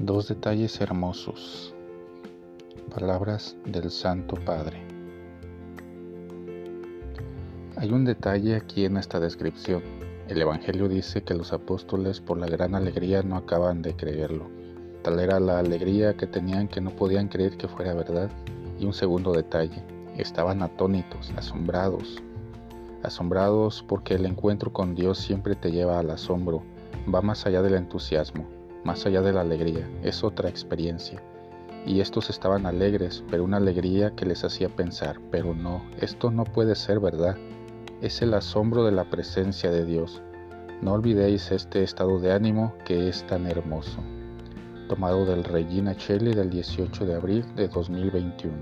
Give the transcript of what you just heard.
Dos detalles hermosos. Palabras del Santo Padre. Hay un detalle aquí en esta descripción. El Evangelio dice que los apóstoles por la gran alegría no acaban de creerlo. Tal era la alegría que tenían que no podían creer que fuera verdad. Y un segundo detalle. Estaban atónitos, asombrados. Asombrados porque el encuentro con Dios siempre te lleva al asombro, va más allá del entusiasmo más allá de la alegría, es otra experiencia. Y estos estaban alegres, pero una alegría que les hacía pensar, pero no, esto no puede ser verdad. Es el asombro de la presencia de Dios. No olvidéis este estado de ánimo que es tan hermoso. Tomado del Regina Cheli del 18 de abril de 2021.